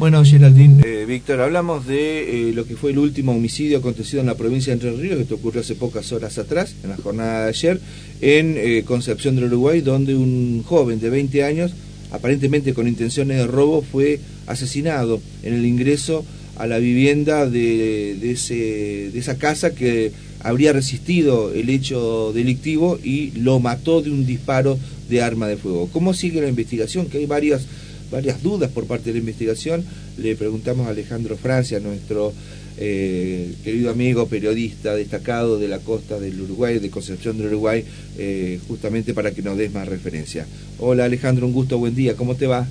Bueno, Geraldine, eh, Víctor, hablamos de eh, lo que fue el último homicidio acontecido en la provincia de Entre Ríos, que ocurrió hace pocas horas atrás, en la jornada de ayer, en eh, Concepción del Uruguay, donde un joven de 20 años, aparentemente con intenciones de robo, fue asesinado en el ingreso a la vivienda de, ese, de esa casa que habría resistido el hecho delictivo y lo mató de un disparo de arma de fuego. ¿Cómo sigue la investigación? Que hay varias varias dudas por parte de la investigación. Le preguntamos a Alejandro Francia, nuestro eh, querido amigo periodista destacado de la costa del Uruguay, de Concepción del Uruguay, eh, justamente para que nos des más referencia. Hola Alejandro, un gusto, buen día, ¿cómo te va?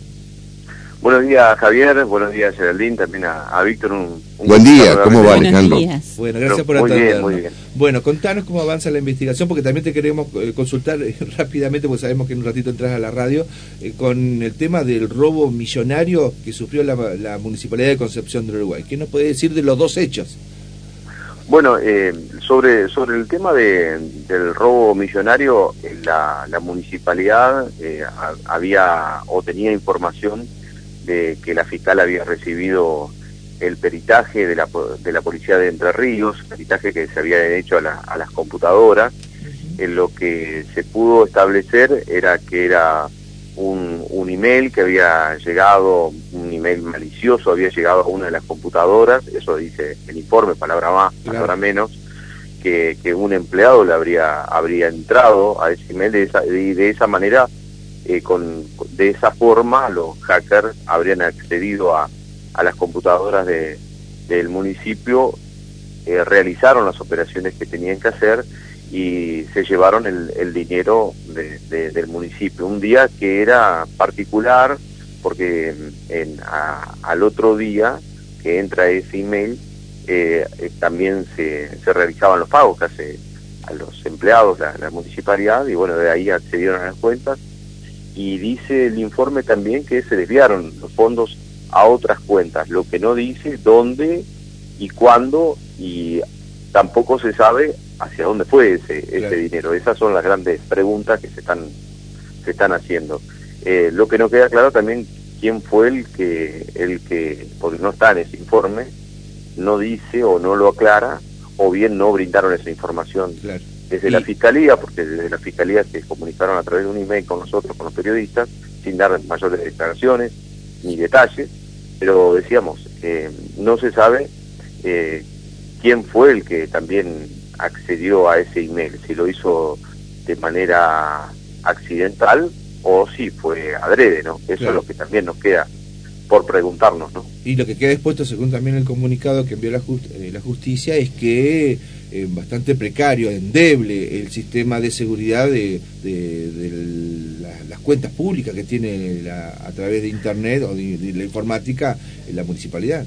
Buenos días, Javier. Buenos días, Geraldine. También a, Víctor. Un, Buen día, ¿cómo va, Alejandro? Bueno, gracias por atendernos. Muy bien. Bueno, contanos cómo avanza la investigación, porque también te queremos eh, consultar eh, rápidamente, porque sabemos que en un ratito entras a la radio, eh, con el tema del robo millonario que sufrió la, Municipalidad de Concepción del Uruguay. ¿Qué nos puede decir de los dos hechos? Bueno, sobre, sobre el tema del robo millonario, la, la municipalidad había o tenía información que la fiscal había recibido el peritaje de la, de la policía de Entre Ríos, peritaje que se había hecho a, a las computadoras. En lo que se pudo establecer era que era un, un email que había llegado, un email malicioso había llegado a una de las computadoras, eso dice el informe, palabra más, palabra menos, que, que, un empleado le habría, habría entrado a ese email de esa, y de esa manera eh, con, de esa forma los hackers habrían accedido a, a las computadoras de, del municipio, eh, realizaron las operaciones que tenían que hacer y se llevaron el, el dinero de, del municipio. Un día que era particular porque en, al otro día que entra ese email eh, también se, se realizaban los pagos que hace a los empleados la, la municipalidad y bueno, de ahí accedieron a las cuentas y dice el informe también que se desviaron los fondos a otras cuentas, lo que no dice dónde y cuándo y tampoco se sabe hacia dónde fue ese, ese dinero. Esas son las grandes preguntas que se están, se están haciendo. Eh, lo que no queda claro también quién fue el que, el que, porque no está en ese informe, no dice o no lo aclara, o bien no brindaron esa información. Claro desde la Fiscalía, porque desde la Fiscalía se comunicaron a través de un email con nosotros, con los periodistas, sin dar mayores declaraciones ni detalles, pero decíamos, eh, no se sabe eh, quién fue el que también accedió a ese email, si lo hizo de manera accidental o si fue adrede, ¿no? Eso es lo que también nos queda por preguntarnos, ¿no? Y lo que queda expuesto, según también el comunicado que envió la, eh, la justicia, es que eh, bastante precario, endeble el sistema de seguridad de, las cuentas públicas que tiene a través de Internet o de, la informática en la municipalidad.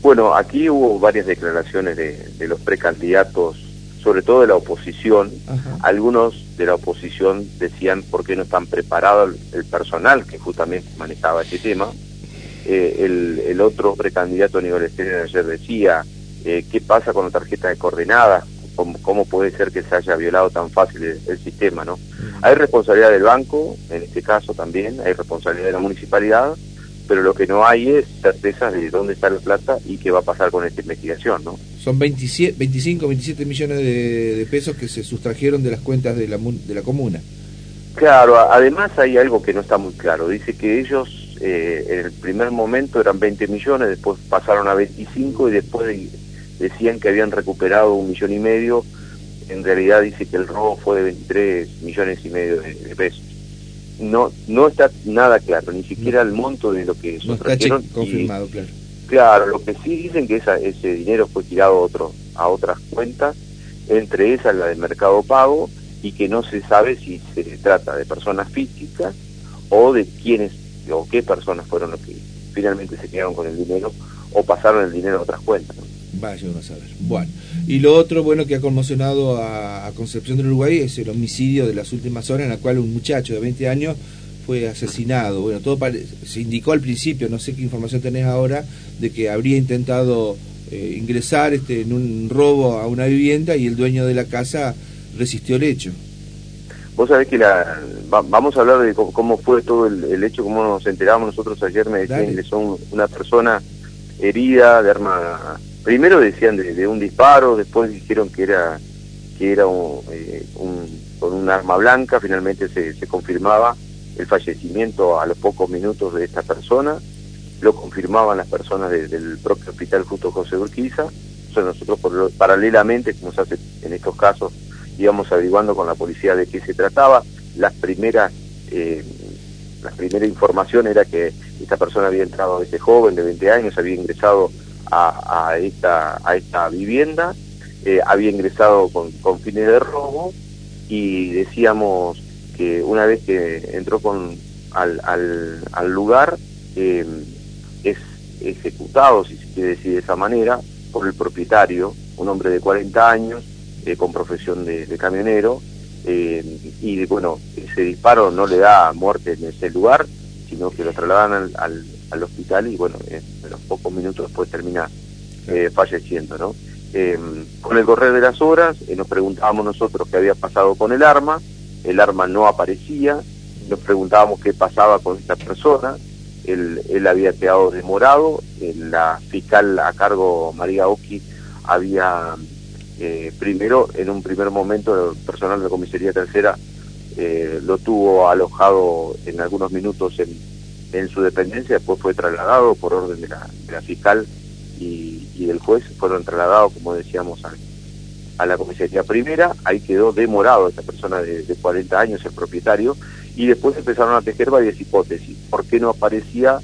Bueno, aquí hubo varias declaraciones de, los precandidatos, sobre todo de la oposición. Algunos de la oposición decían por qué no están preparados el, personal que justamente manejaba este tema. Eh, el, el, otro precandidato a nivel exterior ayer decía eh, qué pasa con la tarjeta de coordenadas, ¿Cómo, puede ser que se haya violado tan fácil el, sistema, ¿no? Hay responsabilidad del banco, en este caso también, hay responsabilidad de la municipalidad, pero lo que no hay es certeza de dónde está la plata y qué va a pasar con esta investigación, ¿no? Son 27, 25, 27 millones de, pesos que se sustrajeron de las cuentas de la, de la comuna. Claro, además hay algo que no está muy claro. Dice que ellos eh, en el primer momento eran 20 millones, después pasaron a 25 y después decían que habían recuperado un millón y medio, en realidad dice que el robo fue de 23 millones y medio de, pesos. No no está nada claro, ni siquiera el monto de lo que no está confirmado, claro. Claro, lo que sí dicen que esa, ese dinero fue tirado a, otro, a otras cuentas, entre esas la de Mercado Pago, y que no se sabe si se trata de personas físicas o de quiénes o qué personas fueron los que finalmente se quedaron con el dinero o pasaron el dinero a otras cuentas. Vaya uno a saber. Bueno, y lo otro bueno que ha conmocionado a, Concepción del Uruguay es el homicidio de las últimas horas en la cual un muchacho de 20 años fue asesinado. Bueno, todo se indicó al principio, no sé qué información tenés ahora, de que habría intentado eh, ingresar este, en un robo a una vivienda y el dueño de la casa resistió el hecho. vos sabés que la, vamos a hablar de cómo, fue todo el, hecho, cómo nos enteramos nosotros ayer, me decían que son una persona herida de arma, primero decían de, un disparo, después dijeron que era que era un, eh, con un arma blanca, finalmente se, se confirmaba el fallecimiento a los pocos minutos de esta persona, lo confirmaban las personas del propio hospital Justo José Urquiza, nosotros paralelamente, como se hace en estos casos, íbamos averiguando con la policía de qué se trataba. Las primeras, eh, la primera información era que esta persona había entrado, este joven de 20 años, había ingresado a, esta, a esta vivienda, eh, había ingresado con, con fines de robo y decíamos que una vez que entró con, al, al, al lugar, eh, es ejecutado, si se quiere decir de esa manera, por el propietario, un hombre de 40 años, eh, con profesión de, camionero, eh, y bueno, ese disparo no le da muerte en ese lugar, sino que lo trasladan al, al, hospital y bueno, en los pocos minutos después termina eh, falleciendo, ¿no? con el correr de las horas nos preguntábamos nosotros qué había pasado con el arma, el arma no aparecía, nos preguntábamos qué pasaba con esta persona, él, él había quedado demorado, la fiscal a cargo María Oki había eh, primero, en un primer momento, el personal de la comisaría tercera eh, lo tuvo alojado en algunos minutos en, en, su dependencia, después fue trasladado por orden de la, de la fiscal y, y, del juez, fueron trasladados, como decíamos, a, a, la comisaría primera, ahí quedó demorado esta persona de, de 40 años, el propietario, y después empezaron a tejer varias hipótesis. ¿Por qué no aparecía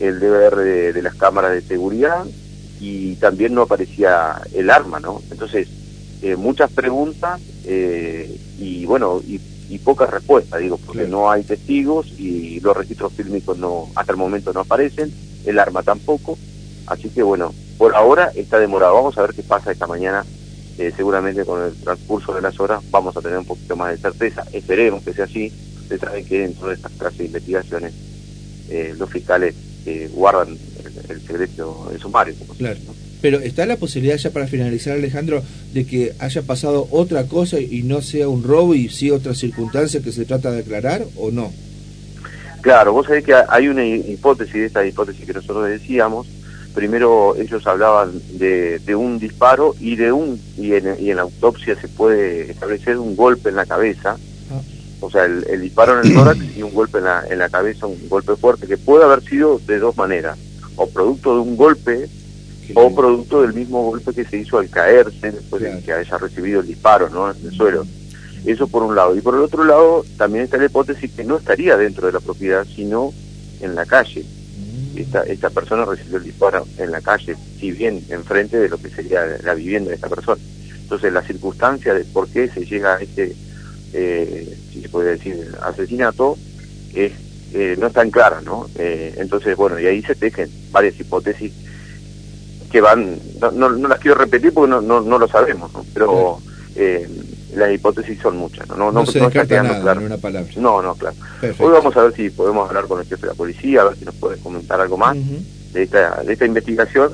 el DVR de, las cámaras de seguridad? Y también no aparecía el arma, ¿no? Entonces, eh, muchas preguntas eh, y bueno, y, pocas respuestas, digo, porque no hay testigos y los registros fílmicos no, hasta el momento no aparecen, el arma tampoco. Así que bueno, por ahora está demorado. Vamos a ver qué pasa esta mañana. Eh, seguramente con el transcurso de las horas vamos a tener un poquito más de certeza. Esperemos que sea así Usted sabe que dentro de estas clases de investigaciones eh, los fiscales eh, guardan el, secreto de sumario. claro. Pero ¿está la posibilidad ya para finalizar, Alejandro, de que haya pasado otra cosa y no sea un robo y sí otra circunstancia que se trata de aclarar o no? Claro, vos sabés que hay una hipótesis, de esta hipótesis que nosotros decíamos, primero ellos hablaban de, un disparo y de un y en, y en, la autopsia se puede establecer un golpe en la cabeza. O sea, el, disparo en el tórax y un golpe en la, en la cabeza, un golpe fuerte, que puede haber sido de dos maneras, o producto de un golpe o producto del mismo golpe que se hizo al caerse después de que haya recibido el disparo ¿no? en el suelo. Eso por un lado. Y por el otro lado, también está la hipótesis que no estaría dentro de la propiedad, sino en la calle. Mm. Esta, esta persona recibió el disparo en la calle, si bien enfrente de lo que sería la vivienda de esta persona. Entonces, la circunstancia de por qué se llega a este eh, si se puede decir, asesinato, es, eh, no tan clara, ¿no? Eh, entonces, bueno, y ahí se tejen varias hipótesis que van, no, no, las quiero repetir porque no, no, no lo sabemos, ¿no? Pero eh, las hipótesis son muchas, ¿no? No, no, se está quedando claro. una palabra. No, no, claro. Hoy vamos a ver si podemos hablar con el jefe de la policía, a ver si nos puede comentar algo más de, esta, de esta investigación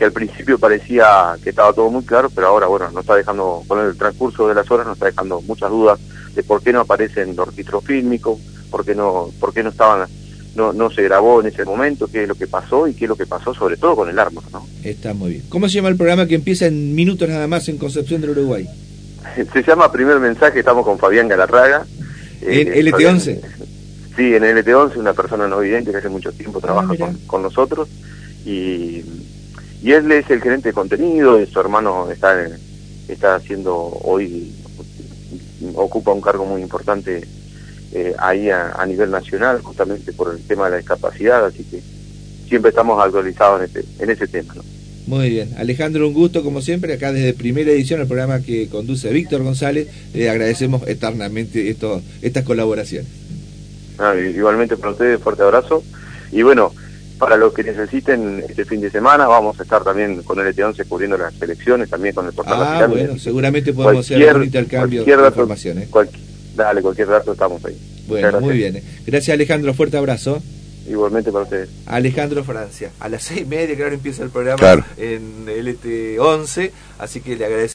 que al principio parecía que estaba todo muy claro, pero ahora, bueno, nos está dejando, con el transcurso de las horas, nos está dejando muchas dudas de por qué no aparecen los registros fílmicos, por qué no, por qué no estaban, no, no se grabó en ese momento, qué es lo que pasó y qué es lo que pasó sobre todo con el arma, ¿no? Está muy bien. ¿Cómo se llama el programa que empieza en minutos nada más en Concepción del Uruguay? se llama Primer Mensaje, estamos con Fabián Galarraga. ¿En eh, LT11? sí, en LT11, una persona no vidente que hace mucho tiempo ah, trabaja con, con nosotros y y él es el gerente de contenido, y su hermano está, está haciendo hoy, ocupa un cargo muy importante eh, ahí a, nivel nacional, justamente por el tema de la discapacidad, así que siempre estamos actualizados en, este, en ese tema. ¿no? Muy bien. Alejandro, un gusto como siempre, acá desde primera edición, el programa que conduce Víctor González, le agradecemos eternamente esto, estas colaboraciones. Ah, igualmente para ustedes, fuerte abrazo. Y bueno, para lo que necesiten este fin de semana. Vamos a estar también con el ET11 cubriendo las elecciones, también con el portal Ah, bueno, seguramente podemos hacer un intercambio de información. ¿eh? Dale, cualquier dato estamos ahí. Bueno, muy bien. Gracias Alejandro, fuerte abrazo. Igualmente para ustedes. Alejandro Francia. A las seis y media, claro, empieza el programa en LT11, así que le agradecemos.